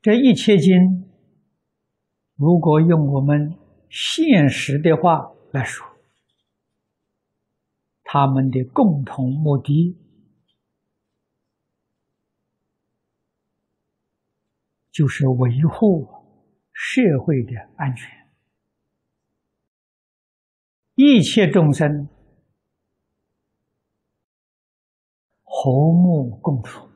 这一切经，如果用我们现实的话来说，他们的共同目的，就是维护社会的安全，一切众生。和睦共处，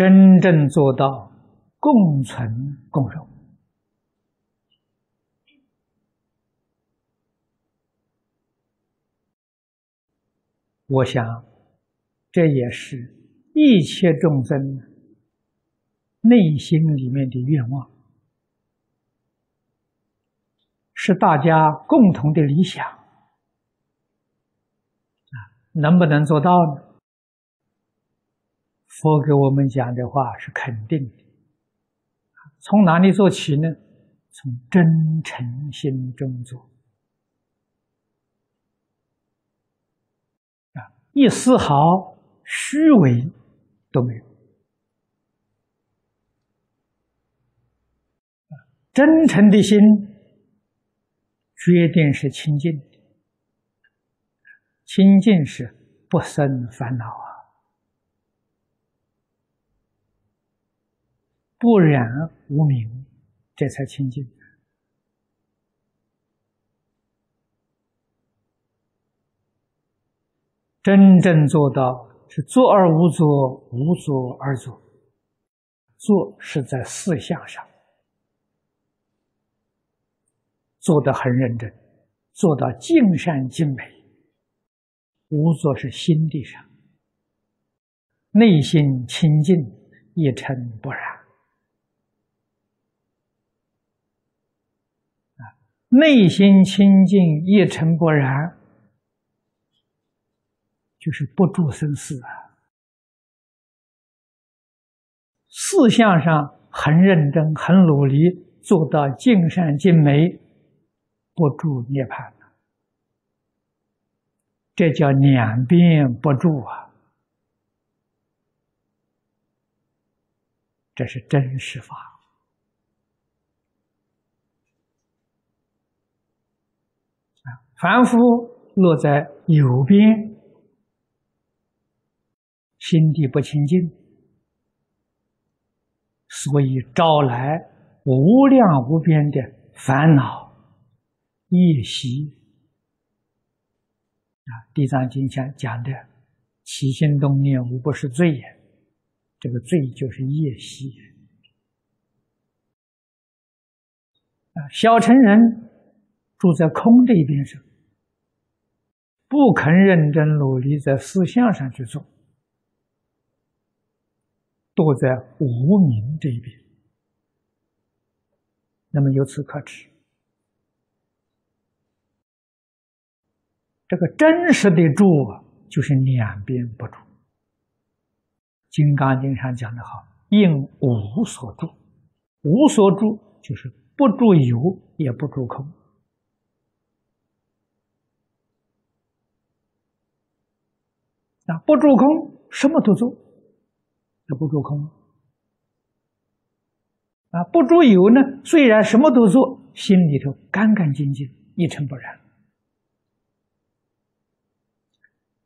真正做到共存共荣。我想，这也是一切众生内心里面的愿望，是大家共同的理想啊。能不能做到呢？佛给我们讲的话是肯定的。从哪里做起呢？从真诚心中做，啊，一丝毫虚伪都没有，真诚的心决定是清净的。清净是不生烦恼啊，不染无明，这才清净。真正做到是作而无作，无作而作。做是在四相上做得很认真，做到尽善尽美。无作是心地上，内心清净，一尘不染。啊，内心清净，一尘不染，就是不住生死啊。四相上很认真，很努力，做到尽善尽美，不住涅槃。这叫两边不住啊！这是真实法啊！凡夫落在右边，心地不清净，所以招来无量无边的烦恼业习。啊，《地藏经》讲讲的起心动念无不是罪也，这个罪就是业习。啊，小乘人住在空这一边上，不肯认真努力在思想上去做，都在无名这一边，那么由此可知。这个真实的住啊，就是两边不住。《金刚经》上讲的好：“应无所住，无所住就是不住有，也不住空。不住空，什么都做，也不住空。啊，不住有呢，虽然什么都做，心里头干干净净，一尘不染。”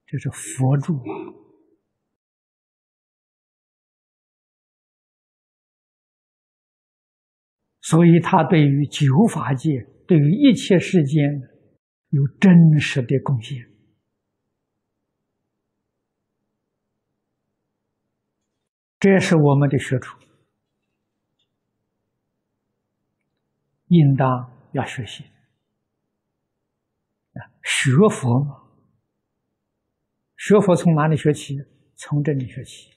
这是佛住啊，所以他对于九法界，对于一切世间有真实的贡献。这是我们的学处，应当要学习，学佛嘛。学佛从哪里学起？从这里学起。